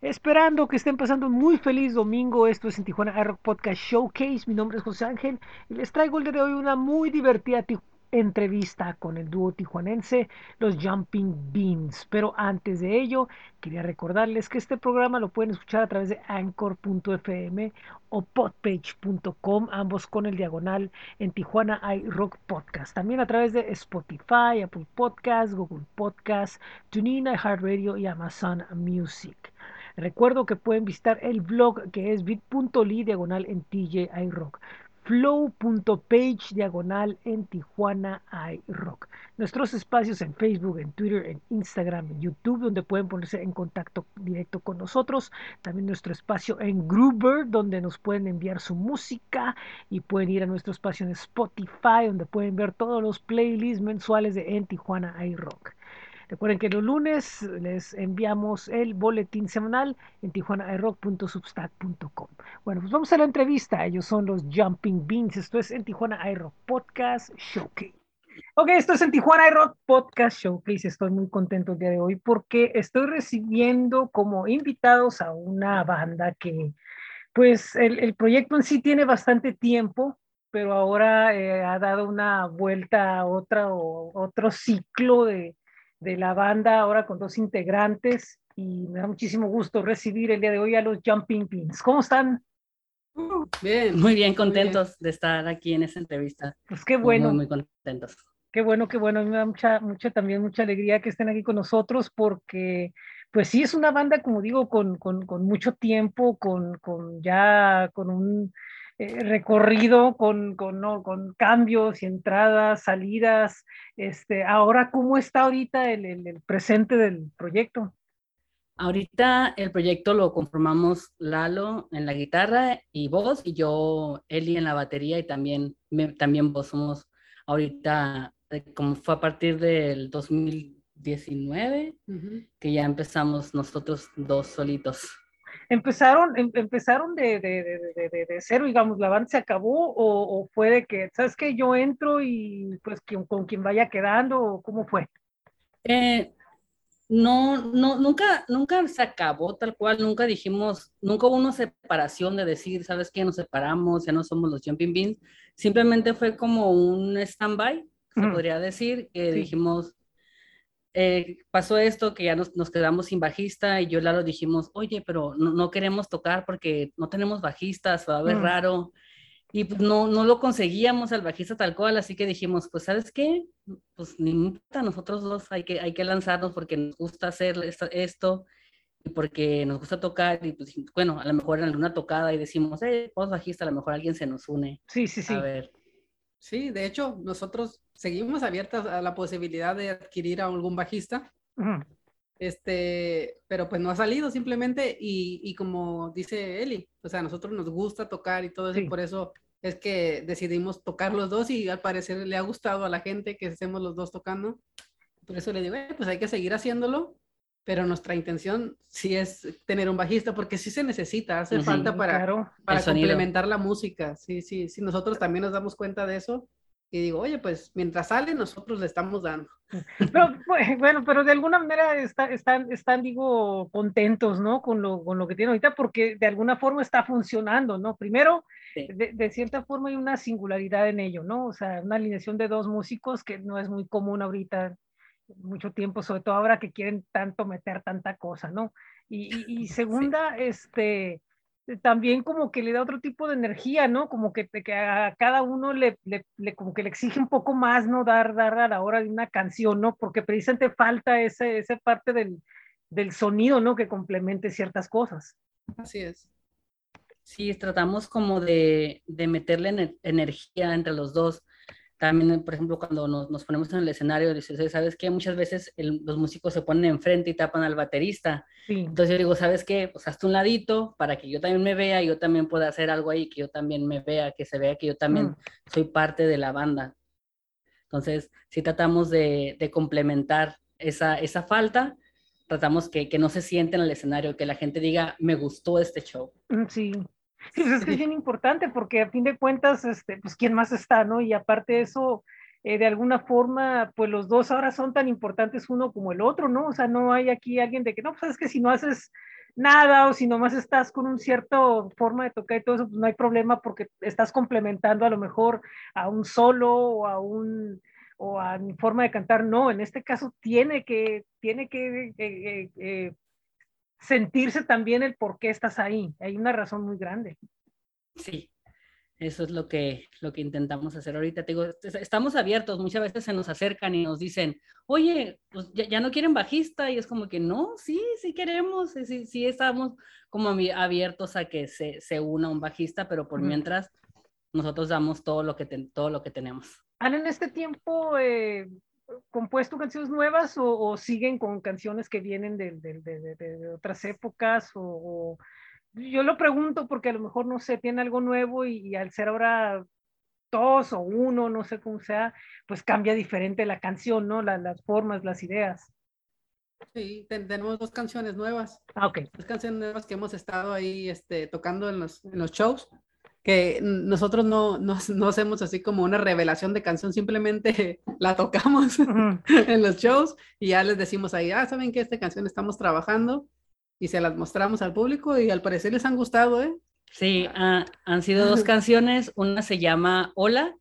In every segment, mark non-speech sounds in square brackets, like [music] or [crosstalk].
Esperando que estén pasando un muy feliz domingo. Esto es en Tijuana iRock Podcast Showcase. Mi nombre es José Ángel y les traigo el día de hoy una muy divertida entrevista con el dúo tijuanense Los Jumping Beans. Pero antes de ello, quería recordarles que este programa lo pueden escuchar a través de anchor.fm o podpage.com, ambos con el diagonal en Tijuana iRock Podcast. También a través de Spotify, Apple Podcast, Google Podcast, TuneIn, iHeartRadio y Amazon Music. Recuerdo que pueden visitar el blog que es bit.ly diagonal en TJ iRock flow.page diagonal en Tijuana iRock. Nuestros espacios en Facebook, en Twitter, en Instagram, en YouTube, donde pueden ponerse en contacto directo con nosotros. También nuestro espacio en Groover, donde nos pueden enviar su música y pueden ir a nuestro espacio en Spotify, donde pueden ver todos los playlists mensuales de En Tijuana iRock. Recuerden que los lunes les enviamos el boletín semanal en tijuanairock.substack.com. Bueno, pues vamos a la entrevista. Ellos son los Jumping Beans. Esto es en Tijuana iRock Podcast Showcase. Ok, esto es en Tijuana iRock Podcast Showcase. Estoy muy contento el día de hoy porque estoy recibiendo como invitados a una banda que, pues, el, el proyecto en sí tiene bastante tiempo, pero ahora eh, ha dado una vuelta a otra o otro ciclo de, de la banda, ahora con dos integrantes, y me da muchísimo gusto recibir el día de hoy a los Jumping Pins. ¿Cómo están? Bien. Muy bien, contentos de estar aquí en esta entrevista. Pues qué bueno. Muy, muy, contentos. Qué bueno, qué bueno. A mí me da mucha, mucha, también mucha alegría que estén aquí con nosotros porque, pues sí, es una banda, como digo, con, con, con mucho tiempo, con, con ya, con un eh, recorrido con, con, ¿no? con, cambios y entradas, salidas. Este, ahora, ¿cómo está ahorita el, el, presente del proyecto? Ahorita el proyecto lo conformamos Lalo en la guitarra y voz, y yo, Eli en la batería y también, también vos somos ahorita, eh, como fue a partir del 2019, que ya empezamos nosotros dos solitos empezaron, em, empezaron de, de, de, de, cero, digamos, la banda se acabó o, o, fue de que, ¿sabes qué? Yo entro y pues con quien vaya quedando, o ¿cómo fue? Eh, no, no, nunca, nunca se acabó tal cual, nunca dijimos, nunca hubo una separación de decir, ¿sabes qué? Nos separamos, ya no somos los Jumping Beans, simplemente fue como un stand-by, se podría decir, que dijimos, eh, pasó esto, que ya nos, nos, quedamos sin bajista y yo lo dijimos, oye, pero no, no, queremos tocar porque no tenemos bajistas, va a ver mm. raro. Y pues no, no lo conseguíamos al bajista tal cual, así que dijimos, pues sabes qué, pues ni importa, nosotros dos hay que, hay que lanzarnos porque nos gusta hacer esto, y porque nos gusta tocar y pues bueno, a lo mejor en alguna tocada y decimos, eh, vos bajista, a lo mejor alguien se nos une. Sí, sí, sí. A ver. Sí, de hecho, nosotros seguimos abiertas a la posibilidad de adquirir a algún bajista. Este, pero pues no ha salido simplemente y, y, como dice Eli, o sea, a nosotros nos gusta tocar y todo eso, y por eso es que decidimos tocar los dos y al parecer le ha gustado a la gente que estemos los dos tocando. Por eso le digo, eh, pues hay que seguir haciéndolo, pero nuestra intención sí es tener un bajista porque sí se necesita, hace falta para, para complementar la música. Sí, sí, sí, nosotros también nos damos cuenta de eso y digo, oye, pues mientras sale, nosotros le estamos dando. [laughs] Pero, bueno, pero de alguna manera está, están, están, digo, contentos, ¿no? Con lo, con lo que tienen ahorita, porque de alguna forma está funcionando, ¿no? Primero, de, de, cierta forma hay una singularidad en ello, ¿no? O sea, una alineación de dos músicos que no es muy común ahorita, mucho tiempo, sobre todo ahora que quieren tanto meter tanta cosa, ¿no? Y, y, segunda, este también como que le da otro tipo de energía, ¿no? Como que, que a cada uno le, le, como que le exige un poco más, ¿no? Dar, dar a la hora de una canción, ¿no? Porque precisamente falta ese, esa parte del, del sonido, ¿no? Que complemente ciertas cosas. Así es. Sí, tratamos como de, de meterle energía entre los dos también, por ejemplo, cuando nos, nos ponemos en el escenario, dices, ¿sabes qué? Muchas veces los músicos se ponen enfrente y tapan al baterista. Entonces yo digo, ¿sabes qué? Pues hazte un ladito para que yo también me vea y yo también pueda hacer algo ahí, que yo también me vea, que se vea que yo también mm. soy parte de la banda. Entonces, si tratamos de, de complementar esa, esa falta, tratamos que, que no se sienten en el escenario, que la gente diga, me gustó este show. Mm, sí, [laughs] Sí, pues, es que es bien importante porque a fin de cuentas, este, pues quién más está, ¿no? Y aparte de eso, eh, de alguna forma, pues los dos ahora son tan importantes uno como el otro, ¿no? O sea, no hay aquí alguien de que, no, pues es que si no haces nada o si nomás estás con un cierto forma de tocar y todo eso, pues no hay problema porque estás complementando a lo mejor a un solo o a un o a mi forma de cantar, no, en este caso tiene que, tiene que eh, eh, eh, sentirse también el por qué estás ahí, hay una razón muy grande. Sí, eso es lo que, lo que intentamos hacer ahorita. Te digo, estamos abiertos, muchas veces se nos acercan y nos dicen, oye, pues ya, no quieren bajista, y es como que no, sí, sí queremos, sí, sí estamos como abiertos a que se, se una un bajista, pero por mientras nosotros damos todo lo que, todo lo que tenemos. ¿Han en este tiempo eh, compuesto canciones nuevas o, siguen con canciones que vienen de, de, de, otras épocas? O, Yo lo pregunto porque a lo mejor, no sé, tiene algo nuevo y, al ser ahora dos o uno, no sé cómo sea, pues cambia diferente la canción, ¿no? las formas, las ideas. Sí, tenemos dos canciones nuevas. Ah, ok. Dos canciones nuevas que hemos estado ahí este, tocando en los, en los shows que nosotros no, no, [laughs] no, hacemos así como una revelación de canción, simplemente [laughs] la tocamos [laughs] en los shows y ya les decimos ahí, ah, saben que esta canción estamos trabajando y se las mostramos al público y al parecer les han gustado, ¿eh? Sí, han sido dos canciones, una se llama Hola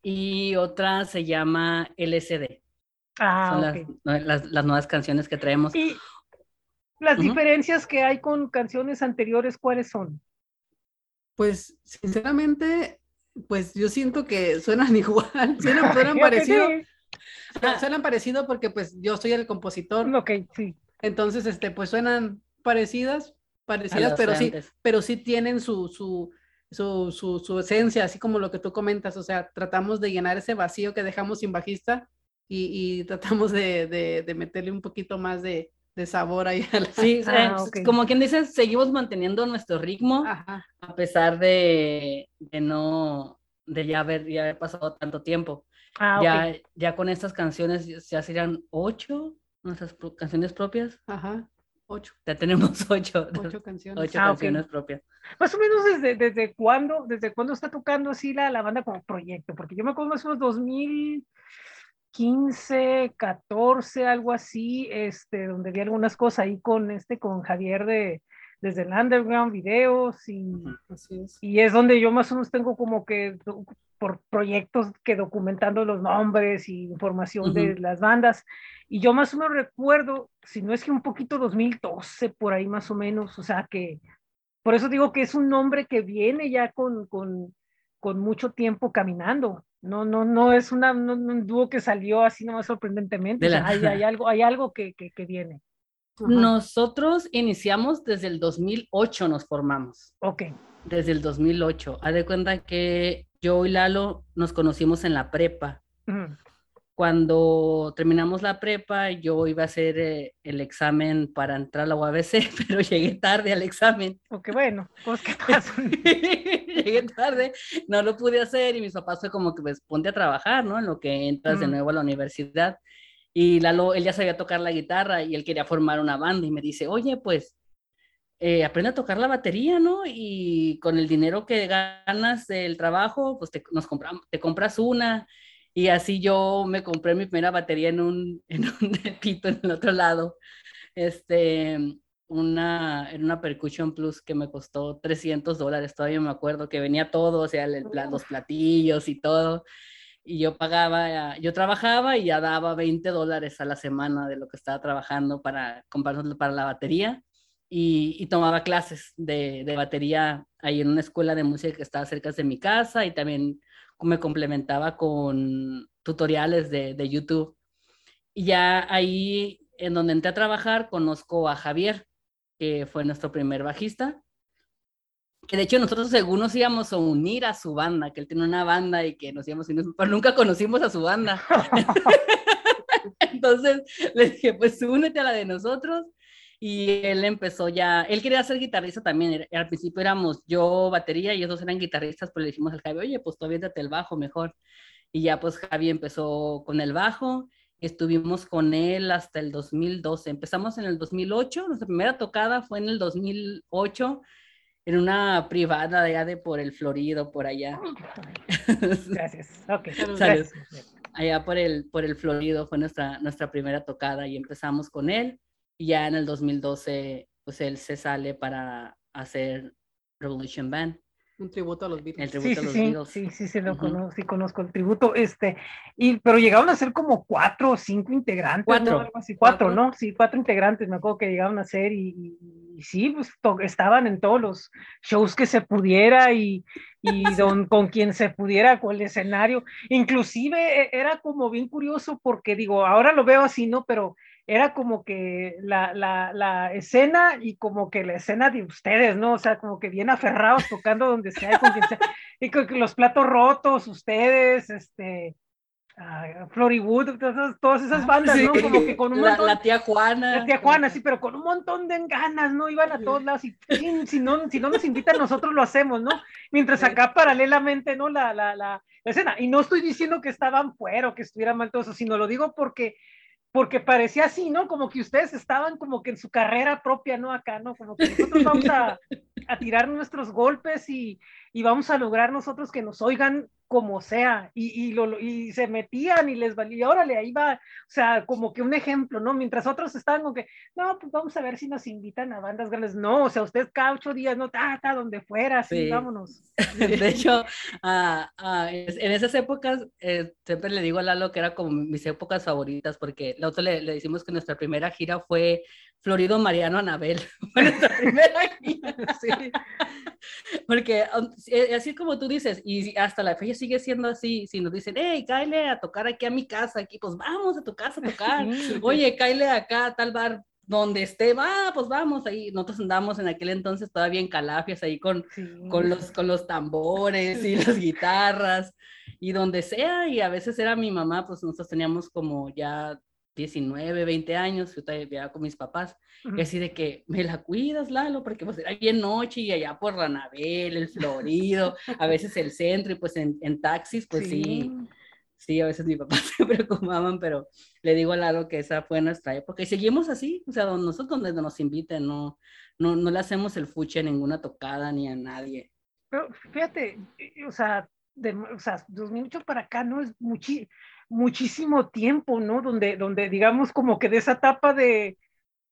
y otra se llama LSD. Ah, Son las, las, nuevas canciones que traemos. ¿Y las diferencias que hay con canciones anteriores, cuáles son? Pues sinceramente, pues yo siento que suenan [laughs] igual, suenan, parecido. Suenan parecido porque pues yo soy el compositor. Ok, sí. Entonces, este, pues suenan parecidas, parecidas, pero sí, pero sí tienen su, su, su, su, esencia, así como lo que tú comentas. O sea, tratamos de llenar ese vacío que dejamos sin bajista y, y tratamos de, de, de meterle un poquito más de, de sabor ahí. Sí, ah, como quien dice, seguimos manteniendo nuestro ritmo a pesar de, de, no, de ya haber, ya haber pasado tanto tiempo. Ah, ya, ya con estas canciones ya serían ocho nuestras canciones propias. Ajá, ocho. Ya tenemos [laughs] ocho. Ocho canciones. Ocho ah, canciones propias. Más o menos desde, desde cuándo, desde cuándo está tocando así la, la banda como proyecto, porque yo me acuerdo más o menos 2000 15, 14, algo así, este, donde vi algunas cosas ahí con este, con Javier de desde el underground videos y, es. y es donde yo más o menos tengo como que por proyectos que documentando los nombres y información de las bandas y yo más o menos recuerdo, si no es que un poquito 2012 por ahí más o menos, o sea que por eso digo que es un nombre que viene ya con, con, con mucho tiempo caminando. No, no, no es una, un dúo que salió así nomás sorprendentemente. hay, hay, [laughs] algo, hay algo que, que, que viene. Nosotros iniciamos desde el 2008, nos formamos. Ok. Desde el 2008. Haz de cuenta que yo y Lalo nos conocimos en la prepa. Cuando terminamos la prepa, yo iba a hacer eh, el examen para entrar a la UABC, [laughs] pero llegué tarde al examen. Ok, bueno, pues qué [laughs] pasa. llegué tarde, no lo pude hacer y mis papás fue como que pues ponte a trabajar, ¿no? En lo que entras de nuevo a la universidad. Y Lalo, él ya sabía tocar la guitarra y él quería formar una banda y me dice, oye, pues eh, aprende a tocar la batería, ¿no? Y con el dinero que ganas del trabajo, pues te, nos compramos, te compras una y así yo me compré mi primera batería en un, [laughs] en un pito en el otro lado. Este, una, en una Percussion Plus que me costó 300 dólares, todavía me acuerdo que venía todo, o sea, los platillos y todo. Y yo pagaba, yo trabajaba y ya daba 20 dólares a la semana de lo que estaba trabajando para comprarlo para la batería. Y, y, tomaba clases de, de, batería ahí en una escuela de música que estaba cerca de mi casa y también me complementaba con tutoriales de, de YouTube. Y ya ahí, en donde entré a trabajar, conozco a Javier, que fue nuestro primer bajista. Que de hecho nosotros según nos íbamos a unir a su banda, que él tiene una banda y que nos íbamos a unir, pero nunca conocimos a su banda. [laughs] [laughs] Entonces le dije, pues únete a la de nosotros y él empezó ya, él quería ser guitarrista también, al principio éramos yo batería y ellos dos eran guitarristas, pues le dijimos al Javi, oye, pues tú aviéntate el bajo mejor. Y ya pues Javi empezó con el bajo, estuvimos con él hasta el 2012, empezamos en el 2008, nuestra primera tocada fue en el 2008 en una privada de allá de por el Florido, por allá. [laughs] Gracias. Ok, Allá por el, por el Florido fue nuestra, nuestra primera tocada y empezamos con él y ya en el 2012 pues él se sale para hacer Revolution Band. Un tributo a los Beatles. El tributo sí, a los sí, Beatles. sí, sí, sí, lo Ujú. conozco, sí conozco el tributo, este, y, pero llegaron a ser como cuatro o cinco integrantes, ¿no? Cuatro. Algo así, cuatro, Cuatro. ¿no? Sí, cuatro integrantes, me acuerdo que llegaron a ser y, y- y sí, pues estaban en todos los shows que se pudiera y, y [laughs] don, con quien se pudiera, con el escenario, inclusive eh, era como bien curioso porque digo, ahora lo veo así, ¿no? Pero era como que la, la, la escena y como que la escena de ustedes, ¿no? O sea, como que bien aferrados tocando donde sea y con quien sea. Y con los platos rotos, ustedes, este, ah, Florywood, todas, todas esas bandas, ¿no? Como que con un montón. la tía Juana. La tía Juana, sí, pero con un montón de ganas, ¿no? Iban a todos lados y "Chin, si no, si no nos invitan, nosotros lo hacemos, ¿no? Mientras acá paralelamente, ¿no? La, la, la, la escena. Y no estoy diciendo que estaban fuera o que estuvieran mal todo eso, sino lo digo porque, porque parecía así, ¿no? Como que ustedes estaban como que en su carrera propia, ¿no? Acá, ¿no? Como que nosotros vamos a, a tirar nuestros golpes y, y vamos a lograr nosotros que nos oigan como sea, y, y, lo, y se metían y les valía, órale, ahí va, o sea, como que un ejemplo, ¿no? Mientras otros estaban como que, no, pues vamos a ver si nos invitan a bandas grandes, no, o sea, usted cada ocho días, no, ta, ta, donde fuera, sí, Sí. vámonos. [laughs] De hecho, ah, ah, en esas épocas, eh, siempre le digo a Lalo que era como mis épocas favoritas, porque la otra le, le decimos que nuestra primera gira fue Florido Mariano Anabel. [laughs] [laughs] Sí. Porque um, eh, así como tú dices, y hasta la fecha sigue siendo así, si nos dicen, hey, cáele a tocar aquí a mi casa, aquí, pues vamos a tu casa a tocar. [laughs] Oye, cáele acá a tal bar donde esté, va, pues vamos ahí. Nosotros andamos en aquel entonces todavía en Calafias, ahí con, Sí. con los, con los tambores y las guitarras y donde sea. Y a veces era mi mamá, pues nosotros teníamos como ya 19, 20 años, yo vivía con mis papás. Ujú. Y así de que, ¿me la cuidas, Lalo? Porque pues era bien noche y allá por Ranabel, el Florido, [laughs] a veces el centro y pues en, en taxis, pues sí. sí, a veces mi papá [laughs] se preocupaban, pero le digo a Lalo que esa fue nuestra época y seguimos así, o sea, nosotros donde nos inviten, no, no, no le hacemos el fuche a ninguna tocada ni a nadie. Pero fíjate, eh, o sea, de, o sea, 2008 para acá no es muchi- muchísimo tiempo, ¿no? Donde, donde digamos como que de esa etapa de,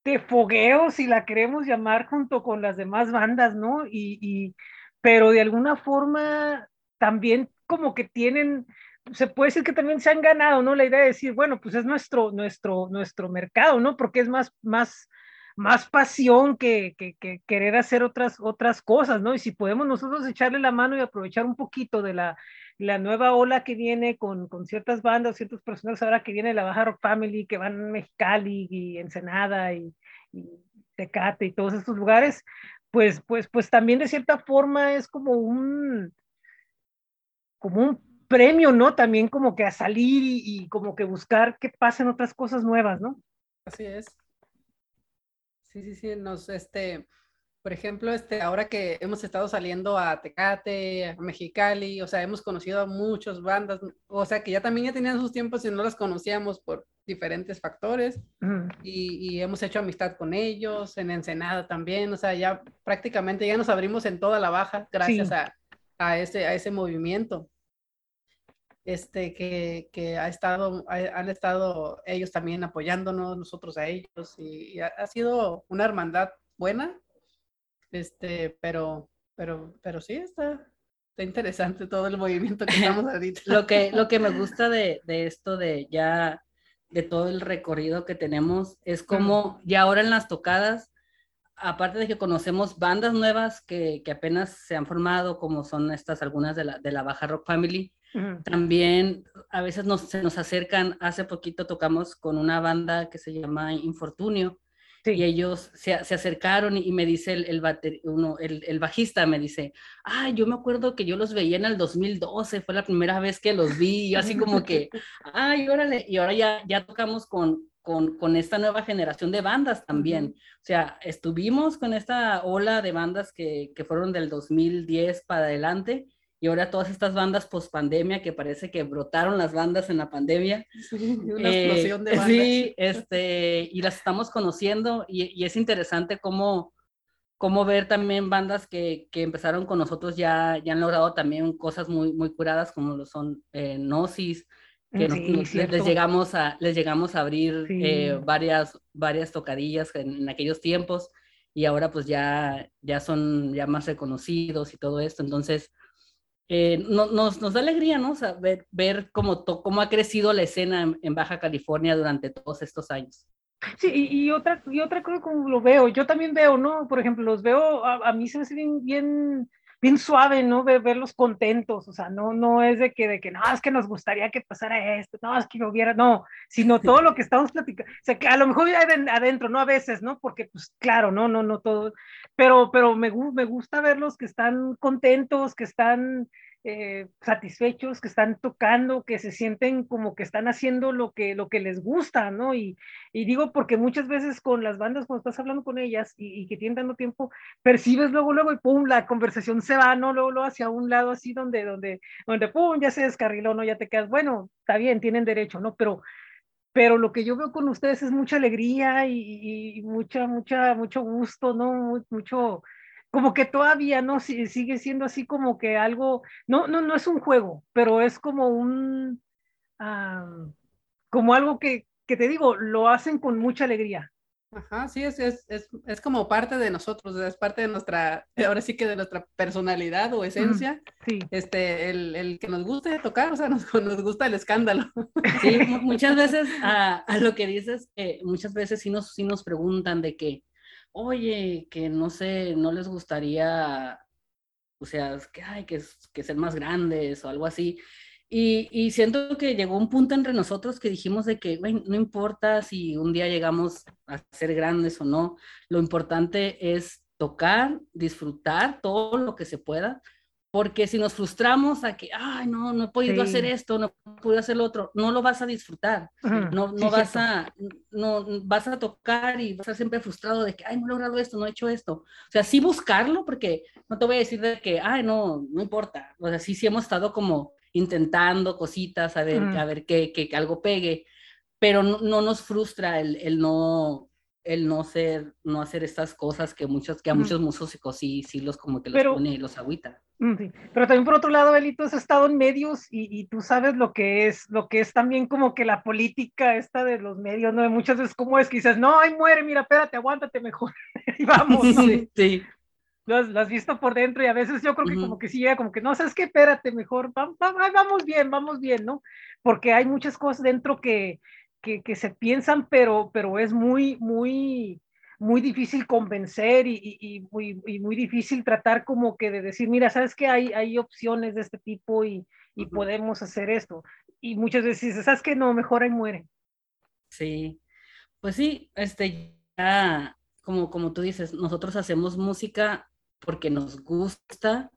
de fogueo, si la queremos llamar, junto con las demás bandas, ¿no? Y, y, pero de alguna forma también como que tienen, se puede decir que también se han ganado, ¿no? La idea de decir, bueno, pues es nuestro, nuestro, nuestro mercado, ¿no? Porque es más, más, más pasión que, que, que querer hacer otras, otras cosas, ¿no? Y si podemos nosotros echarle la mano y aprovechar un poquito de la, la nueva ola que viene con, con ciertas bandas, ciertos personajes, ahora que viene la Baja Rock Family, que van a Mexicali y Ensenada y, y Tecate y todos estos lugares, pues, pues, pues también de cierta forma es como un, como un premio, ¿no? También como que a salir y, y como que buscar que pasen otras cosas nuevas, ¿no? Así es. Sí, sí, sí, nos, este, por ejemplo, este, ahora que hemos estado saliendo a Tecate, a Mexicali, o sea, hemos conocido a muchas bandas, o sea, que ya también ya tenían sus tiempos y no las conocíamos por diferentes factores y, y hemos hecho amistad con ellos, en Ensenada también, o sea, ya prácticamente ya nos abrimos en toda la baja gracias Sí. a, a, ese, a ese movimiento. Este, que, que ha estado, ha- han estado ellos también apoyándonos, nosotros a ellos, y, y ha, ha sido una hermandad buena, este, pero, pero, pero sí está, está interesante todo el movimiento que [laughs] estamos ahorita. Lo que, lo que me gusta de, de esto de ya, de todo el recorrido que tenemos, es como ya ahora en las tocadas, aparte de que conocemos bandas nuevas que, que apenas se han formado, como son estas algunas de la, de la Baja Rock Family. También a veces nos, se nos acercan, hace poquito tocamos con una banda que se llama Infortunio Sí. y ellos se, se acercaron y me dice el, el, bater- uno, el, el bajista, me dice, ah, yo me acuerdo que yo los veía en el 2012, fue la primera vez que los vi, y yo así como que, ay, órale, y ahora ya, ya tocamos con, con, con esta nueva generación de bandas también. O sea, estuvimos con esta ola de bandas que, que fueron del 2010 para adelante y ahora todas estas bandas post pandemia que parece que brotaron las bandas en la pandemia. Sí, una Eh, explosión de bandas. Sí, este, y las estamos conociendo y, y es interesante cómo, cómo ver también bandas que, que empezaron con nosotros ya, ya han logrado también cosas muy, muy curadas como lo son eh, Gnosis, que Sí, nos- les, les llegamos a, les llegamos a abrir Sí. eh, varias, varias tocadillas en, en aquellos tiempos. y ahora pues ya, ya son ya más reconocidos y todo esto. Entonces, eh, nos, nos, da alegría, ¿no? ver, ver cómo, cómo ha crecido la escena en, Baja California durante todos estos años. Sí, y, otra, y otra cosa como lo veo, yo también veo, ¿no? Por ejemplo, los veo, a, a mí se me hace bien, bien bien suave, ¿no? De verlos contentos, o sea, no, no es de que, de que, no, es que nos gustaría que pasara esto, no, es que no hubiera, no, sino todo lo que estamos platicando, o sea, que a lo mejor adentro, no a veces, ¿no? Porque, pues, claro, no, no, no todo, pero, pero me, me gusta verlos que están contentos, que están eh, satisfechos, que están tocando, que se sienten como que están haciendo lo que, lo que les gusta, ¿no? Y, y digo porque muchas veces con las bandas, cuando estás hablando con ellas y, que tienen dando tiempo, percibes luego, luego y pum, la conversación se va, ¿no? Luego, luego hacia un lado así donde, donde, donde pum, ya se descarriló, ¿no? Ya te quedas, bueno, está bien, tienen derecho, ¿no? Pero, pero lo que yo veo con ustedes es mucha alegría y, y mucha, mucha, mucho gusto, ¿no? Mucho, como que todavía no sigue siendo así como que algo, no, no, no es un juego, pero es como un, como algo que, que, te digo, lo hacen con mucha alegría. Ajá, sí, es, es, es, es, como parte de nosotros, es parte de nuestra, [laughs] ahora sí que de nuestra personalidad o esencia, sí. este, el, el, que nos guste tocar, o sea, [laughs] nos, nos gusta el escándalo. [laughs] Sí, muchas veces a, a lo que dices, eh, muchas veces sí nos, sí nos preguntan de que, oye, que no sé, no les gustaría, o sea, que, hay que, que ser más grandes o algo así. Y, y, siento que llegó un punto entre nosotros que dijimos de que, güey, no importa si un día llegamos a ser grandes o no, lo importante es tocar, disfrutar todo lo que se pueda, porque si nos frustramos a que, ay, no, no he podido hacer esto, no pude hacer lo otro, no lo vas a disfrutar, no, no vas a, no, vas a tocar y vas a estar siempre frustrado de que, ay, no he logrado esto, no he hecho esto. O sea, sí buscarlo, porque no te voy a decir de que, ay, no, no importa. O sea, sí, sí hemos estado como intentando cositas, a ver, a ver que, que, algo pegue, pero no, no nos frustra el, el no, el no ser, no hacer estas cosas que muchos, que a muchos músicos sí, sí los como que los pone y los agüita. Mm, sí. Pero también por otro lado, Belito, has estado en medios y, y, tú sabes lo que es, lo que es también como que la política esta de los medios, ¿no? Muchas veces como es que dices, no, ay, muere, mira, espérate, aguántate mejor. [laughs] y vamos, ¿no? Sí, sí. Lo has, lo has, visto por dentro y a veces yo creo que como que sí llega como que no, sabes qué, espérate, mejor, vamos, vamos bien, vamos bien, ¿no? Porque hay muchas cosas dentro que, que, que se piensan, pero, pero es muy, muy, muy difícil convencer y, y, muy, y, muy, difícil tratar como que de decir, mira, sabes que hay, hay opciones de este tipo y, y podemos hacer esto. Y muchas veces sabes que no, mejor ahí muere. Sí, pues sí, este, ya, como, como tú dices, nosotros hacemos música porque nos gusta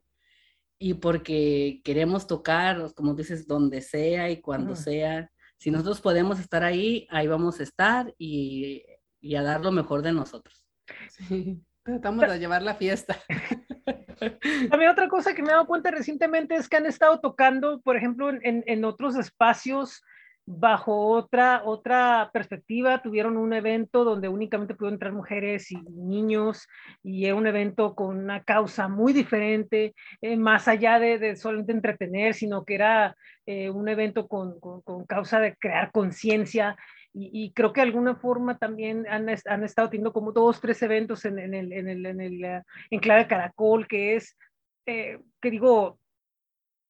y porque queremos tocar, como dices, donde sea y cuando sea si nosotros podemos estar ahí, ahí vamos a estar y, y a dar lo mejor de nosotros. Sí, [laughs] tratamos de llevar la fiesta. [laughs] También otra cosa que me he dado cuenta recientemente es que han estado tocando, por ejemplo, en, en otros espacios bajo otra, otra perspectiva, tuvieron un evento donde únicamente pudieron entrar mujeres y niños y un evento con una causa muy diferente, eh, más allá de, de, solamente entretener, sino que era eh, un evento con, con, con, causa de crear conciencia. Y, creo que de alguna forma también han, han, estado teniendo como dos, tres eventos en, el, en el, en enclave Caracol, que es, eh, que digo,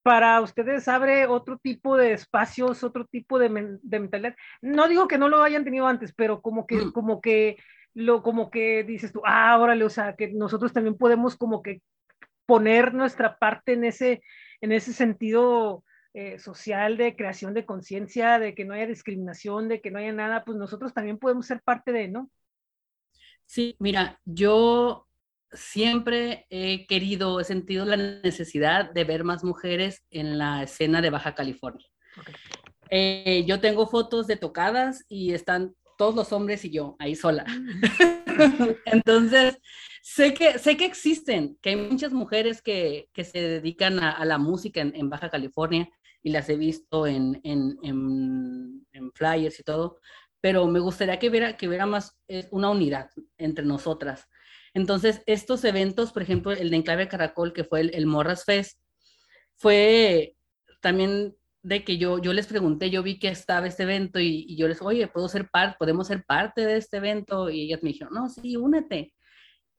para ustedes abre otro tipo de espacios, otro tipo de, de, mentalidad. No digo que no lo hayan tenido antes, pero como que, mm. como que, lo, como que dices tú, ah, órale, o sea, que nosotros también podemos como que poner nuestra parte en ese, en ese sentido eh, social de creación de conciencia, de que no haya discriminación, de que no haya nada, pues nosotros también podemos ser parte de, ¿no? Sí, mira, yo siempre he querido, he sentido la necesidad de ver más mujeres en la escena de Baja California. Okay. Eh, yo tengo fotos de tocadas y están todos los hombres y yo ahí sola. [laughs] [laughs] Entonces, sé que, sé que existen, que hay muchas mujeres que, que se dedican a, a la música en, en, Baja California y las he visto en, en, en, flyers y todo, pero me gustaría que hubiera, que más eh, una unidad entre nosotras entonces, estos eventos, por ejemplo, el de Enclave Caracol, que fue el, el Morras Fest, fue también de que yo, yo les pregunté, yo vi que estaba este evento y, y yo les, oye, ¿puedo ser parte, podemos ser parte de este evento? Y ellas me dijeron, no, sí, únete.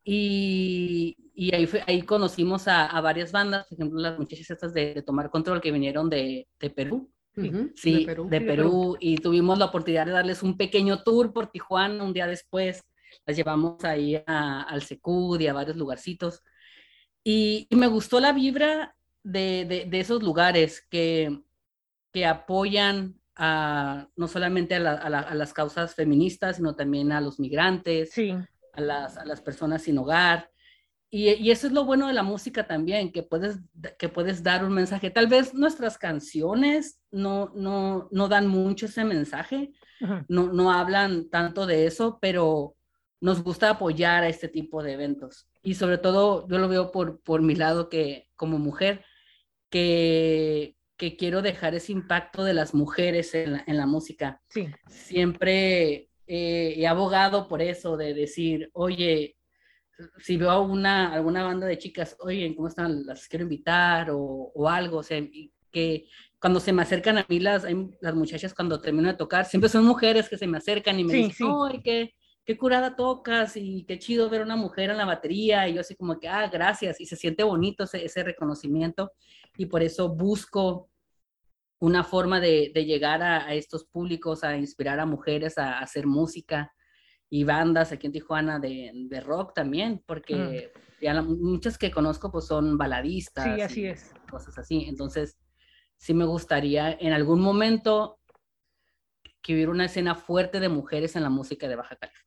Y, y ahí, ahí conocimos a, a, varias bandas, por ejemplo, las muchachas estas de, de Tomar Control que vinieron de, de Perú. Sí, de Perú. de Perú. Y tuvimos la oportunidad de darles un pequeño tour por Tijuana un día después. Las llevamos ahí a, al Secud y a varios lugarcitos. Y, y me gustó la vibra de, de, de esos lugares que, que apoyan a, no solamente a, la, a, la, a, las causas feministas, sino también a los migrantes, sí. a, las, a las personas sin hogar. Y, y, eso es lo bueno de la música también, que puedes, que puedes dar un mensaje. Tal vez nuestras canciones no, no, no dan mucho ese mensaje, uh -huh. no, no hablan tanto de eso, pero nos gusta apoyar a este tipo de eventos. Y sobre todo, yo lo veo por, por mi lado que como mujer, que, que quiero dejar ese impacto de las mujeres en la, en la música. Sí. Siempre eh, he abogado por eso, de decir, oye, si veo una, alguna banda de chicas, oye, ¿cómo están? Las quiero invitar o, o algo, o sea, que cuando se me acercan a mí las, las muchachas cuando termino de tocar, siempre son mujeres que se me acercan y me sí, dicen, sí. ¡ay, qué, qué curada tocas! Y qué chido ver una mujer en la batería. Y yo así como que, ah, gracias. Y se siente bonito ese, ese reconocimiento. Y por eso busco una forma de, de llegar a, a, estos públicos, a inspirar a mujeres a, a, hacer música y bandas aquí en Tijuana de, de rock también, porque mm. ya la, muchas que conozco pues son baladistas. Sí, así es. Cosas así. Entonces, sí me gustaría en algún momento que hubiera una escena fuerte de mujeres en la música de Baja California.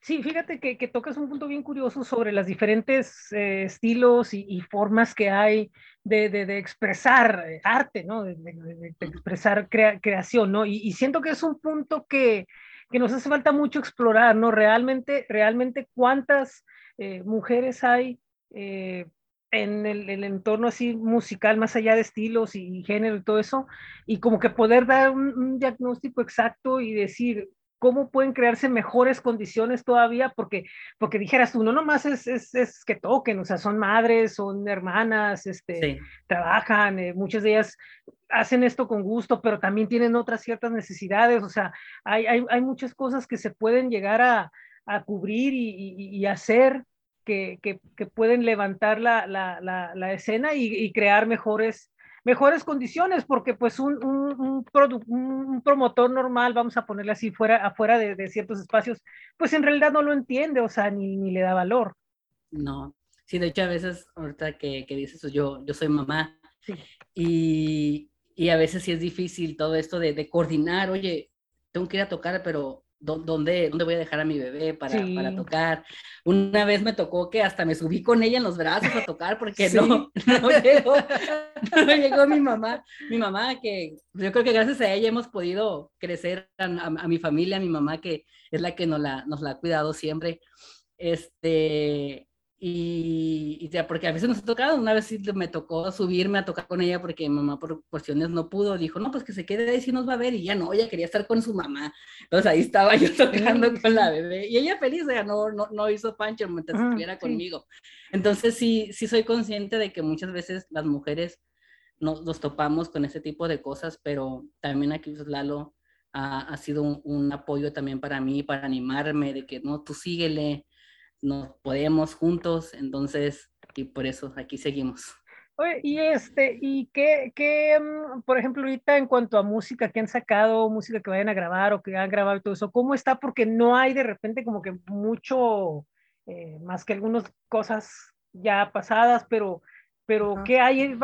Sí, fíjate que, que tocas un punto bien curioso sobre las diferentes eh, estilos y, y, formas que hay de, de, de expresar eh, arte, ¿no? De, de expresar crea, creación, ¿no? Y, y, siento que es un punto que, que, nos hace falta mucho explorar, ¿no? Realmente, realmente cuántas eh, mujeres hay eh, en el, el, entorno así musical, más allá de estilos y, y, género y todo eso, y como que poder dar un, un diagnóstico exacto y decir, cómo pueden crearse mejores condiciones todavía, porque, porque dijeras tú, no nomás es, es, es que toquen, o sea, son madres, son hermanas, este, sí. trabajan, eh, muchas de ellas hacen esto con gusto, pero también tienen otras ciertas necesidades, o sea, hay, hay, hay muchas cosas que se pueden llegar a, a cubrir y, y, y hacer que, que, que, pueden levantar la, la, la, la escena y, y crear mejores mejores condiciones, porque pues un, un, un, un, promotor normal, vamos a ponerle así, fuera, afuera de, de, ciertos espacios, pues en realidad no lo entiende, o sea, ni, ni le da valor. No, sí, de hecho a veces, ahorita que, que dices, yo, yo soy mamá, sí. y, y, a veces sí es difícil todo esto de, de coordinar, oye, tengo que ir a tocar, pero ¿Dónde, ¿Dónde voy a dejar a mi bebé para, sí. para tocar? Una vez me tocó que hasta me subí con ella en los brazos a tocar porque sí. no, no, [laughs] llegó, no llegó mi mamá. Mi mamá, que yo creo que gracias a ella hemos podido crecer a, a, a mi familia, a mi mamá, que es la que nos la, nos la ha cuidado siempre. Este, y, y, ya, porque a veces nos ha tocado, una vez sí me tocó subirme a tocar con ella porque mi mamá por cuestiones no pudo, dijo, no, pues que se quede ahí si nos va a ver, y ya no, ella quería estar con su mamá, entonces ahí estaba yo [laughs] tocando con la bebé, y ella feliz, ella no, no, no hizo pancho mientras ah, estuviera sí. conmigo, entonces sí, sí soy consciente de que muchas veces las mujeres nos, nos topamos con ese tipo de cosas, pero también aquí pues, Lalo ha, ha sido un, un apoyo también para mí, para animarme, de que no, tú síguele, nos podemos juntos, entonces, y por eso aquí seguimos. Oye, y este, y qué, qué, mm, por ejemplo, ahorita en cuanto a música que han sacado, música que vayan a grabar o que han grabado y todo eso, ¿cómo está? Porque no hay de repente como que mucho, eh, más que algunas cosas ya pasadas, pero, pero Ajá. ¿qué hay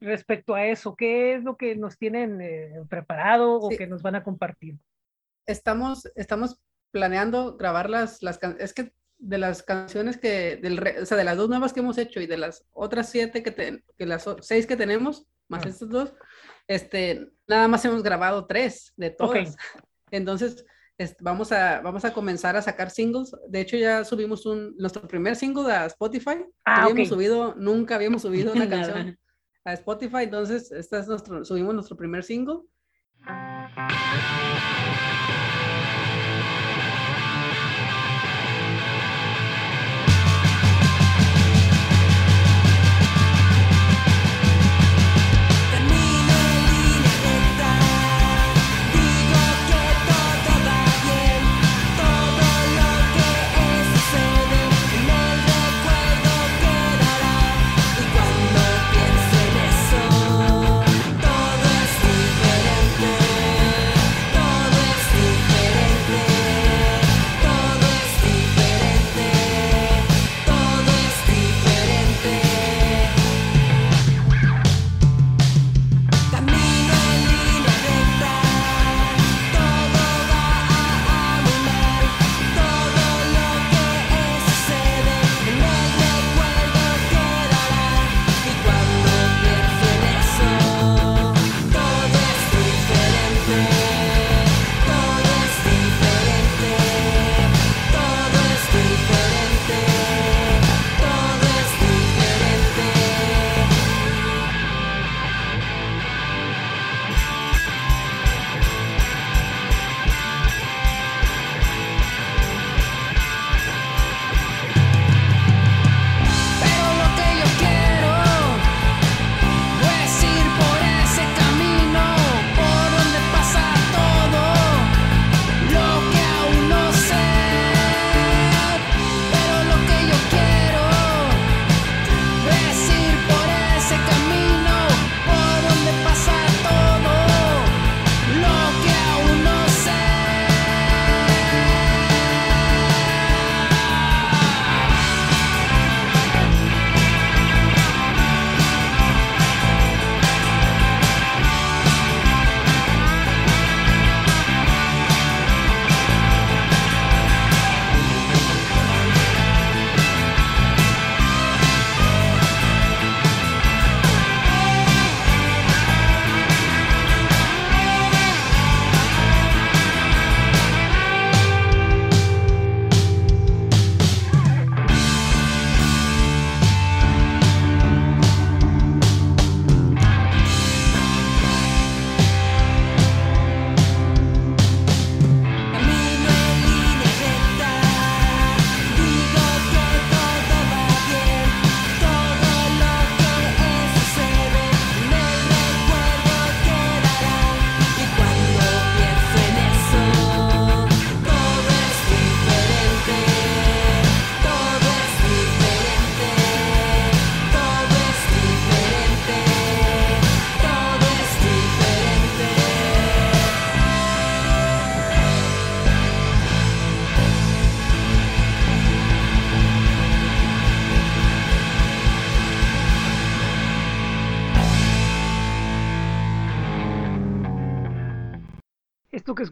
respecto a eso? ¿Qué es lo que nos tienen eh, preparado o sí. que nos van a compartir? Estamos, estamos planeando grabar las, las, es que de las canciones que, del, o sea, de las dos nuevas que hemos hecho y de las otras siete que, te, que las seis que tenemos, más ah. estos dos, este, nada más hemos grabado tres de todas. Okay. [laughs] Entonces, este, vamos, a, vamos a comenzar a sacar singles. De hecho, ya subimos un, nuestro primer single a Spotify. Ah, no habíamos subido, nunca habíamos subido una [laughs] canción a Spotify. Entonces, este es nuestro, subimos nuestro primer single.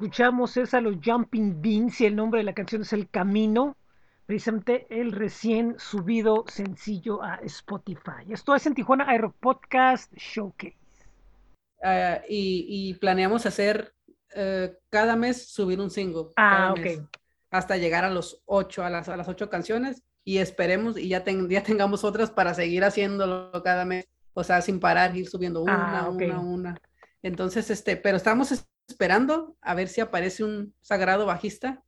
Escuchamos es a los Jumping Beans y el nombre de la canción es El Camino, precisamente el recién subido sencillo a Spotify. Esto es en Tijuana Aero Podcast Showcase. Uh, y, y, planeamos hacer uh, cada mes subir un single. Ah, ok. hasta llegar a los ocho, a las, a las ocho canciones y esperemos y ya, ten, ya tengamos otras para seguir haciéndolo cada mes. O sea, sin parar, ir subiendo una, Ah, ok. una, una. Entonces, este, pero estamos esperando a ver si aparece un sagrado bajista,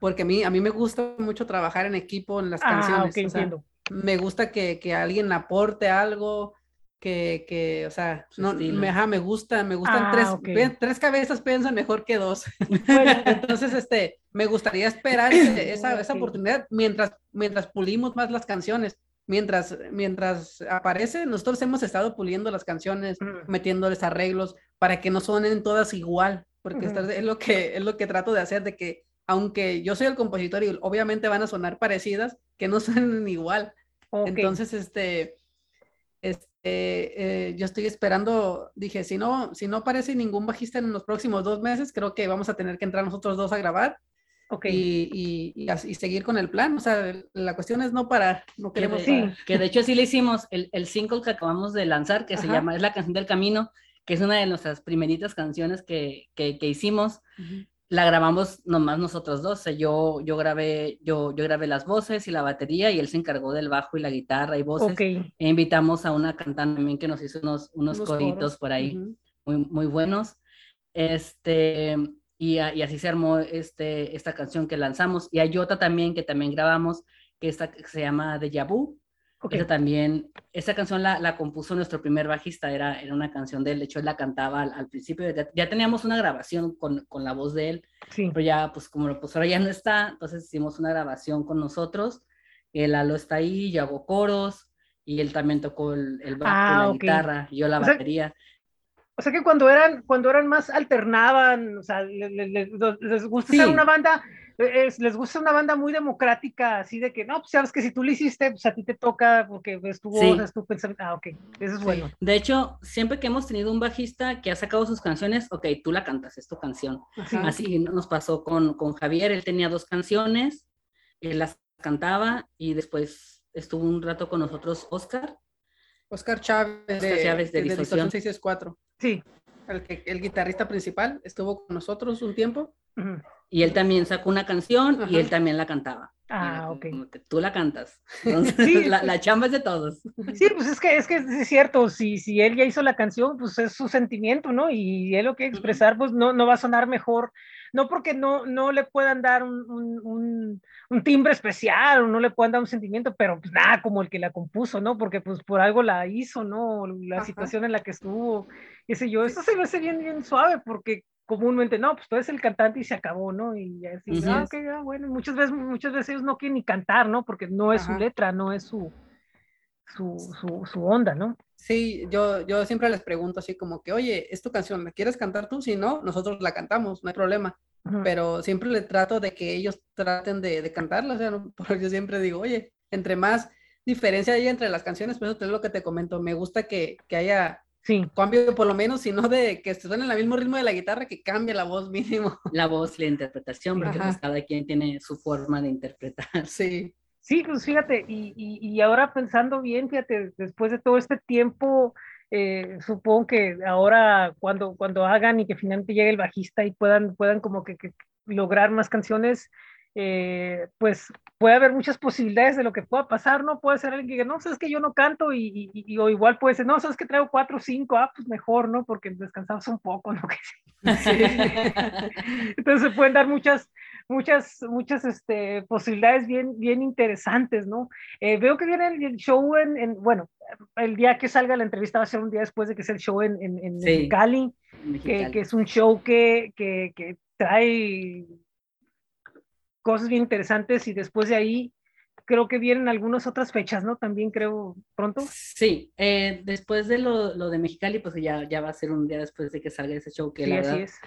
porque a mí, a mí me gusta mucho trabajar en equipo en las Ah, canciones. ok, o sea, entiendo. me gusta que, que alguien aporte algo, que, que o sea, no, me, ajá, me gusta, me gustan Ah, tres, pe- tres cabezas piensan mejor que dos. [laughs] Bueno, [laughs] Entonces, este, me gustaría esperar esa, esa Ok. oportunidad mientras, mientras pulimos más las canciones. Mientras, mientras aparece, nosotros hemos estado puliendo las canciones, Ujú. metiéndoles arreglos para que no suenen todas igual, porque Ujú. esta- es lo que es lo que trato de hacer, de que aunque yo soy el compositor y obviamente van a sonar parecidas, que no [laughs] suenen igual. ok. Entonces, este, este, eh, yo estoy esperando, dije, si no, si no aparece ningún bajista en los próximos dos meses, creo que vamos a tener que entrar nosotros dos a grabar ok. y, y, y y seguir con el plan. O sea, la cuestión es no parar, no Que queremos de, Sí. parar. que de hecho sí le hicimos el, el single que acabamos de lanzar, que se Ajá. llama, es la canción del camino, que es una de nuestras primeritas canciones que, que, que hicimos. La grabamos nomás nosotros dos, o sea, yo, yo, grabé, yo, yo grabé las voces y la batería y él se encargó del bajo y la guitarra y voces. Ok. E invitamos a una cantante también que nos hizo unos, unos, Unos coritos por ahí Ujú. muy, muy buenos. Este, y, y así se armó este, esta canción que lanzamos. Y hay otra también que también grabamos, que, esta, que se llama Deja Vu. ok. Esa también, esa canción la, la compuso nuestro primer bajista, era, era una canción de él, de hecho él la cantaba al, al principio, ya, ya teníamos una grabación con, con la voz de él, Sí. pero ya, pues como pues ahora ya no está, entonces hicimos una grabación con nosotros, el Lalo está ahí, yo hago coros, y él también tocó el, el bajo, Ah, la ok. guitarra, y yo la O sea, batería. O sea que cuando eran, cuando eran más alternaban, o sea, le- le- le- les, les gusta ser Sí. una banda, eh, es- les gusta una banda muy democrática, así de que, no, pues sabes que si tú lo hiciste, pues a ti te toca, porque es tu voz, Sí. es tu pensamiento. Ah, ok, eso es Sí. bueno. De hecho, siempre que hemos tenido un bajista que ha sacado sus canciones, ok, tú la cantas, es tu canción. Ajá. Así nos pasó con, con Javier, él tenía dos canciones, él las cantaba y después estuvo un rato con nosotros Oscar. Oscar Chávez de, Oscar Chávez de de Distorsión. Distorsión 664, Sí. el, que, el guitarrista principal, estuvo con nosotros un tiempo. Y él también sacó una canción y él también la cantaba. Ah, ok. como que Tú la cantas. [laughs] Entonces, Sí, la, sí. la chamba es de todos. Sí, pues es que es que es cierto, si, si él ya hizo la canción, pues es su sentimiento, ¿no? Y él lo que expresar, pues no, no va a sonar mejor, no porque no, no le puedan dar un, un, un- un timbre especial o no le puedan dar un sentimiento, pero pues nada, como el que la compuso, ¿no? Porque pues por algo la hizo, ¿no? La Ajá. situación en la que estuvo, qué sé yo, esto se me hace bien, bien suave porque comúnmente no, pues tú eres el cantante y se acabó, ¿no? Y así, Ujú. ah, ah, bueno, muchas veces, muchas veces ellos no quieren ni cantar, ¿no? Porque no es su letra, no es su, su, su, su onda, ¿no? Sí, yo, yo siempre les pregunto así como que, oye, ¿es tu canción? ¿La quieres cantar tú? Si no, nosotros la cantamos, no hay problema. Pero siempre le trato de que ellos traten de, de cantarla. O sea, no- [laughs] porque yo siempre digo, oye, entre más diferencia hay entre las canciones, pues eso es lo que te comento. Me gusta que, que haya Sí, cambio, por lo menos, si no de que suene el mismo ritmo de la guitarra, que cambie la voz mínimo. La voz la interpretación, porque pues, cada quien tiene su forma de interpretar. Sí, sí, pues fíjate, y, y, y ahora pensando bien, fíjate, después de todo este tiempo, eh, supongo que ahora cuando, cuando hagan y que finalmente llegue el bajista y puedan, puedan como que, que lograr más canciones, eh, pues puede haber muchas posibilidades de lo que pueda pasar, ¿no? Puede ser alguien que diga, no, sabes que yo no canto y, y, y- o igual puede ser, no, sabes que traigo cuatro o cinco, ah, pues mejor, ¿no? Porque descansamos un poco, ¿no? [laughs] Sí. Entonces se pueden dar muchas, muchas, muchas este, posibilidades bien, bien interesantes, ¿no? Eh, veo que viene el, el show en, en- bueno, el día que salga la entrevista va a ser un día después de que sea el show en, en, en Sí. Mexicali, que, que es un show que, que, que trae cosas bien interesantes y después de ahí creo que vienen algunas otras fechas, ¿no? También creo pronto. Sí, eh, después de lo, lo de Mexicali, pues ya, ya va a ser un día después de que salga ese show, que Sí, la así es.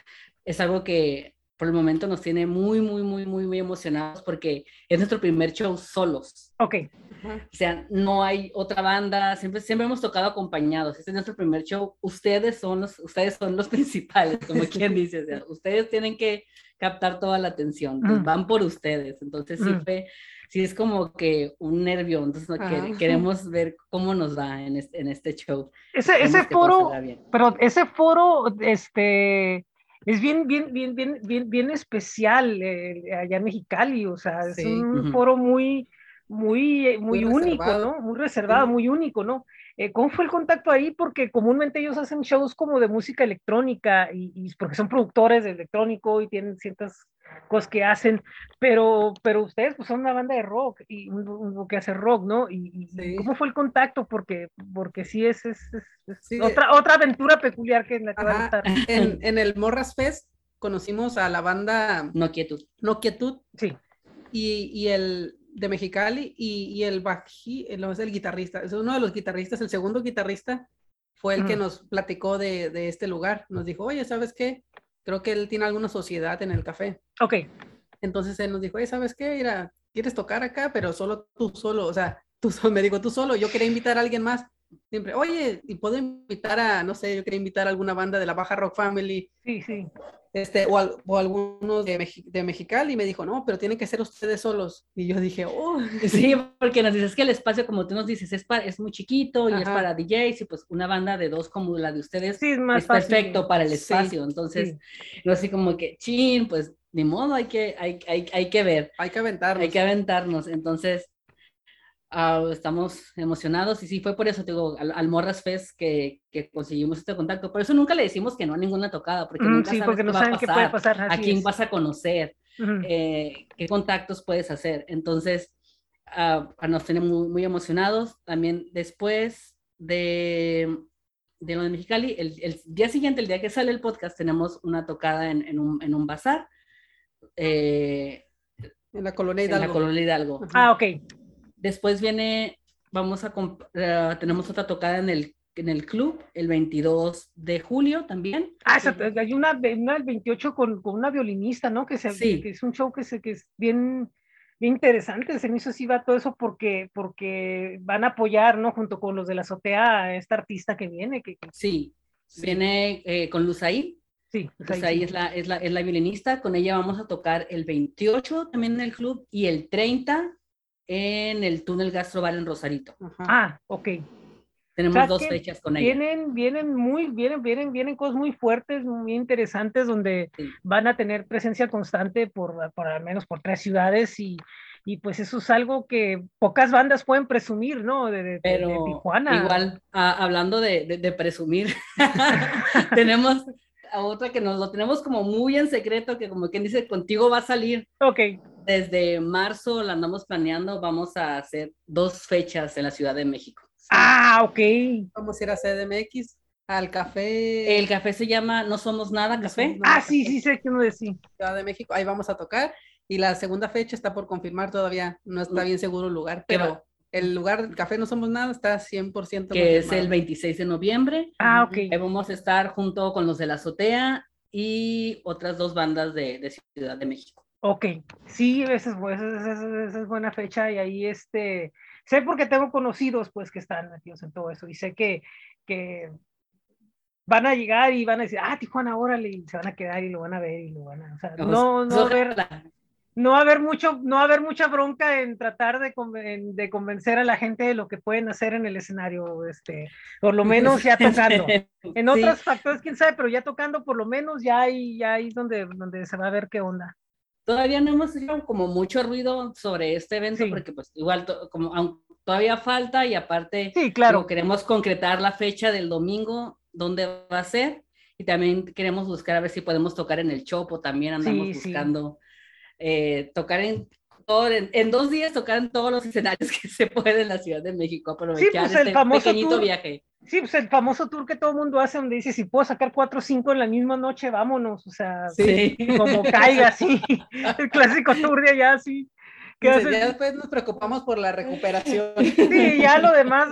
es algo que por el momento nos tiene muy, muy, muy, muy, muy emocionados porque es nuestro primer show solos. Ok. O sea, no hay otra banda, siempre, siempre hemos tocado acompañados. Este es nuestro primer show. Ustedes son los, ustedes son los [laughs] principales, como quien dice. O sea, ustedes tienen que captar toda la atención. Van por ustedes. Entonces sí fue, sí es como que un nervio. Entonces queremos ver cómo nos va en este, en este show. Ese, ese foro, pero ese foro, este es bien, bien, bien, bien, bien, bien especial eh, allá en Mexicali, o sea, es un foro muy, muy, eh, muy, único, ¿no? Muy reservado, muy único, ¿no? Eh, ¿Cómo fue el contacto ahí? Porque comúnmente ellos hacen shows como de música electrónica y, porque son productores de electrónico y tienen ciertas cosas que hacen, pero, pero ustedes pues son una banda de rock y un, que hace rock, ¿no? Y, ¿cómo fue el contacto? Porque, porque sí es, es, otra, otra aventura peculiar que en la que va a estar. En, en el Morras Fest conocimos a la banda No Quietud. No Quietud. Sí. Y, y el, de Mexicali y, y el bají, el, el guitarrista, es uno de los guitarristas, el segundo guitarrista fue el que nos platicó de, de, este lugar. Nos dijo, oye, ¿sabes qué? Creo que él tiene alguna sociedad en el café. Ok. Entonces él nos dijo, oye, ¿sabes qué? Mira, ¿quieres tocar acá? Pero solo tú solo, o sea, tú solo, me dijo, tú solo, yo quería invitar a alguien más. Siempre, oye, y puedo invitar a, no sé, yo quería invitar a alguna banda de la Baja Rock Family. Sí, sí este, o, o algunos de, de, Mexicali y me dijo, no, pero tienen que ser ustedes solos. Y yo dije, oh. [laughs] Sí, porque nos dices que el espacio, como tú nos dices, es, para, es muy chiquito y es para DJs y pues una banda de dos como la de ustedes sí, es, más perfecto para el espacio. Entonces, no así como que, chin, pues ni modo, hay que, hay, hay, hay que ver. Hay que aventarnos. Hay que aventarnos. Entonces, Ah, estamos emocionados y sí fue por eso, digo, al, Morras Fest que, que, conseguimos este contacto. Por eso nunca le decimos que no a ninguna tocada, porque nunca sí, sabes porque no qué, saben va a qué puede pasar. a quién vas a conocer, eh, qué contactos puedes hacer. Entonces, uh, nos tenemos muy, muy, emocionados. También después de, de lo de Mexicali, el, el, día siguiente, el día que sale el podcast, tenemos una tocada en, en, un, en un bazar. Eh, en la colonia Hidalgo. En la colonia Hidalgo. Ah, ok. Después viene, vamos a, uh, tenemos otra tocada en el, en el club el 22 de julio también. Ah, hay una, una el 28 con, con, una violinista, ¿no? Que, se, sí. que es un show que, se, que es bien, bien interesante. Se me hizo así va todo eso porque, porque van a apoyar, ¿no? Junto con los de la azotea a esta artista que viene. Que, sí, viene eh, con Luz ahí. Sí, Luz ahí es la, es, la, es la violinista. Con ella vamos a tocar el 28 también en el club y el 30 en el túnel Gastrobar en Rosarito. Ah, ok. Tenemos dos fechas con ella. Vienen, vienen muy, vienen, vienen, vienen cosas muy fuertes, muy interesantes, donde van a tener presencia constante por, por al menos por tres ciudades y, y pues eso es algo que pocas bandas pueden presumir, ¿no? De, Pero Tijuana. Igual, hablando de, de presumir, [laughs] tenemos a otra que nos lo tenemos como muy en secreto, que como quien dice, contigo va a salir. Ok desde marzo la andamos planeando, vamos a hacer dos fechas en la Ciudad de México. Ah, ok. Vamos a ir a CDMX, al café. El café se llama No Somos Nada Café. ah, sí, sí, sé que no decir. Ciudad de México, ahí vamos a tocar. Y la segunda fecha está por confirmar todavía, no está bien seguro el lugar, pero el lugar del café No Somos Nada está 100% Que es el 26 de noviembre. Ah, ok. Ahí vamos a estar junto con los de la azotea y otras dos bandas de, de Ciudad de México. Ok, sí, esa es, es, buena fecha y ahí este, sé porque tengo conocidos pues que están metidos en todo eso y sé que, que van a llegar y van a decir, ah, Tijuana, órale, y se van a quedar y lo van a ver y lo van a, o sea, no, no, haber, no haber mucho, no haber mucha bronca en tratar de, de convencer a la gente de lo que pueden hacer en el escenario, este, por lo menos ya [laughs] tocando. En otros factores, quién sabe, pero ya tocando por lo menos ya ahí, ya es donde, donde se va a ver qué onda. Todavía no hemos hecho como mucho ruido sobre este evento porque pues igual como todavía falta y aparte sí, claro. queremos concretar la fecha del domingo, dónde va a ser y también queremos buscar a ver si podemos tocar en el Chopo, también andamos buscando eh, tocar en, todo, en, dos días tocar en todos los escenarios [laughs] que se puede en la Ciudad de México, aprovechar pues, este pequeñito viaje. Sí, pues el famoso tour que todo el mundo hace donde dice, si puedo sacar cuatro o cinco en la misma noche, vámonos, o sea, como caiga, [laughs] así, el clásico tour de allá, sí, Ya después nos preocupamos por la recuperación. [laughs] Sí, ya lo demás,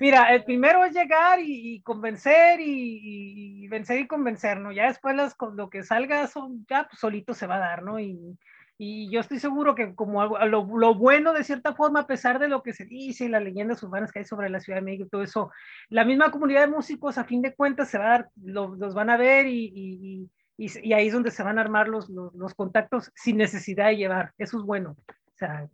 mira, el primero es llegar y, convencer y, vencer y convencer, ¿no? Ya después las, lo que salga son, ya pues, solito se va a dar, ¿no? Y, y yo estoy seguro que como algo, lo, lo, bueno de cierta forma, a pesar de lo que se dice y las leyendas urbanas que hay sobre la Ciudad de México y todo eso, la misma comunidad de músicos a fin de cuentas se va a dar, los van a ver y, y, y, ahí es donde se van a armar los, los, los, contactos sin necesidad de llevar. Eso es bueno. O sea,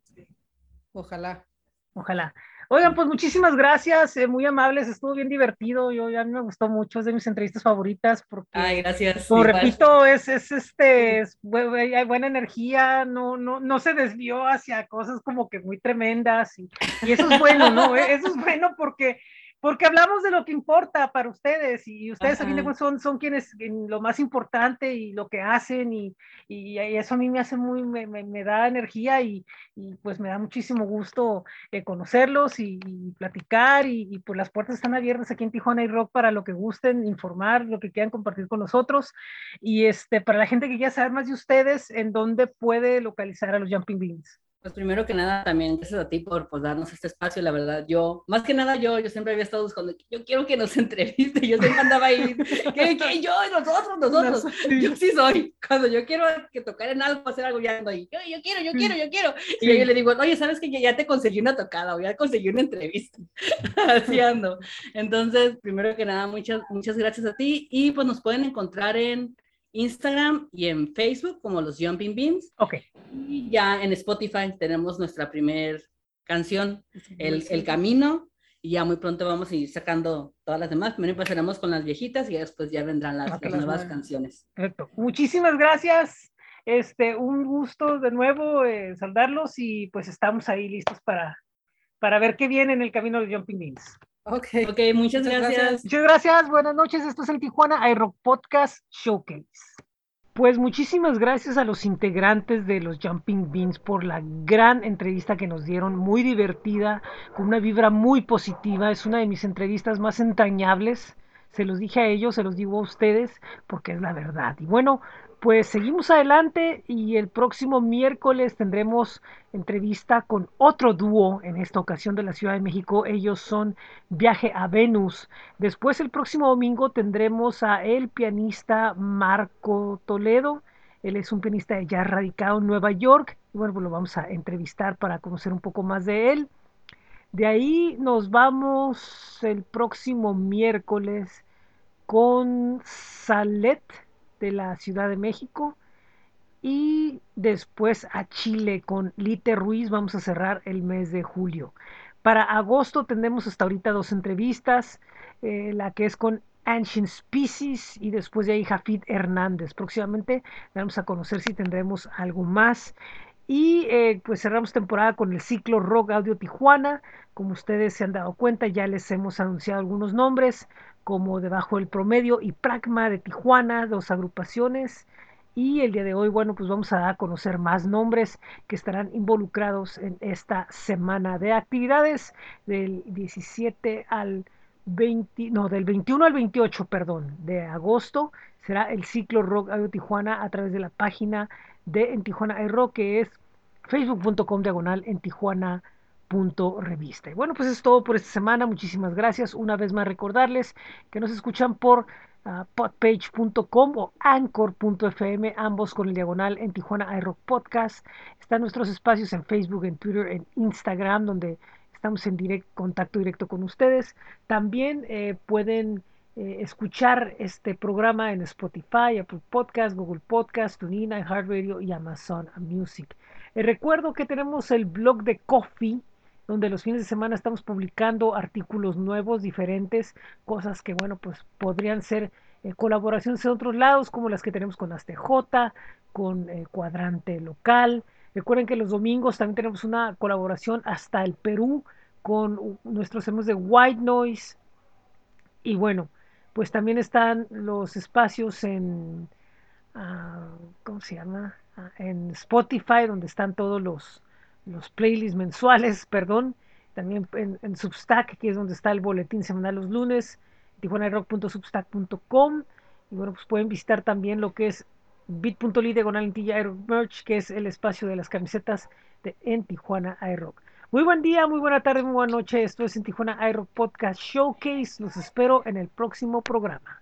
ojalá. Ojalá. Oigan, pues muchísimas gracias, eh, muy amables, estuvo bien divertido, yo a mí me gustó mucho, es de mis entrevistas favoritas porque, Ay, gracias. como repito, es, es este, hay buena energía, no, no, no se desvió hacia cosas como que muy tremendas y, y eso es bueno, ¿no? [laughs] eso es bueno porque porque hablamos de lo que importa para ustedes y ustedes también son, son quienes lo más importante y lo que hacen y, y, eso a mí me hace muy, me, me, da energía y, y, pues me da muchísimo gusto eh, conocerlos y, platicar y, pues las puertas están abiertas aquí en Tijuana y Rock para lo que gusten, informar, lo que quieran compartir con nosotros y este, para la gente que quiera saber más de ustedes, en dónde puede localizar a los Jumping Beans. Pues primero que nada, también gracias a ti por pues, darnos este espacio. La verdad, yo, más que nada yo, yo siempre había estado buscando, yo quiero que nos [laughs] entreviste, yo siempre andaba ahí, que, que yo, nosotros, nosotros, yo sí soy. Cuando yo quiero que tocar en algo, hacer algo, ya ando ahí, yo, yo quiero, yo quiero, yo quiero. Y yo le digo, oye, ¿sabes que ya te conseguí una tocada o ya conseguí una entrevista? [laughs] Así ando. Entonces, primero que nada, muchas, muchas gracias a ti y pues nos pueden encontrar en Instagram y en Facebook como los Jumping Beans. Ok. Y ya en Spotify tenemos nuestra primer canción, el, el, Camino, y ya muy pronto vamos a ir sacando todas las demás. Primero empezaremos con las viejitas y después ya vendrán las, nuevas canciones. Perfecto. Muchísimas gracias. Este, un gusto de nuevo eh, saludarlos y pues estamos ahí listos para, para ver qué viene en el camino de Jumping Beans. Ok, okay muchas, gracias. Muchas gracias, buenas noches. Esto es el Tijuana iRock Podcast Showcase. Pues muchísimas gracias a los integrantes de los Jumping Beans por la gran entrevista que nos dieron, muy divertida, con una vibra muy positiva. Es una de mis entrevistas más entrañables. Se los dije a ellos, se los digo a ustedes, porque es la verdad. Y bueno, pues seguimos adelante y el próximo miércoles tendremos entrevista con otro dúo, en esta ocasión de la Ciudad de México. Ellos son Viaje a Venus. Después el próximo domingo tendremos a el pianista Marco Toledo. Él es un pianista ya radicado en Nueva York. Y bueno, pues lo vamos a entrevistar para conocer un poco más de él. De ahí nos vamos el próximo miércoles con Salet de la Ciudad de México. Y después a Chile con Lite Ruiz. Vamos a cerrar el mes de julio. Para agosto tendremos hasta ahorita dos entrevistas. Eh, la que es con Ancient Species y después de ahí Jafid Hernández. Próximamente vamos a conocer si tendremos algo más. Y eh, pues cerramos temporada con el ciclo Rock Audio Tijuana. Como ustedes se han dado cuenta, ya les hemos anunciado algunos nombres como Debajo del Promedio y Pragma de Tijuana, dos agrupaciones. Y el día de hoy, bueno, pues vamos a conocer más nombres que estarán involucrados en esta semana de actividades del 17 al 20, no, del 21 al 28, perdón, de agosto. Será el ciclo Rock Audio Tijuana a través de la página de En Tijuana Rock, que es facebook.com diagonal en Tijuana punto revista. Y bueno, pues es todo por esta semana. Muchísimas gracias. Una vez más recordarles que nos escuchan por uh, podpage.com o anchor.fm, ambos con el diagonal en Tijuana iRock Podcast. Están nuestros espacios en Facebook, en Twitter, en Instagram, donde estamos en direct, contacto directo con ustedes. También eh, pueden eh, escuchar este programa en Spotify, Apple Podcast, Google Podcast, TuneIn, iHeartRadio y Amazon Music. Eh, recuerdo que tenemos el blog de Coffee donde los fines de semana estamos publicando artículos nuevos, diferentes, cosas que, bueno, pues podrían ser eh, colaboraciones en otros lados, como las que tenemos con ASTJ, con eh, Cuadrante Local. Recuerden que los domingos también tenemos una colaboración hasta el Perú con nuestros amigos de White Noise. Y bueno, pues también están los espacios en, ah, ¿cómo se llama? Ah, en Spotify, donde están todos los, los playlists mensuales, [laughs] perdón, también en, Substack, que es donde está el boletín semanal los lunes, tijuanarock.substack.com, y bueno, pues pueden visitar también lo que es bit.ly diagonal Merch, que es el espacio de las camisetas de en Tijuana iRock. Muy buen día, muy buena tarde, muy buena noche. Esto es en Tijuana iRock Podcast Showcase. Los espero en el próximo programa.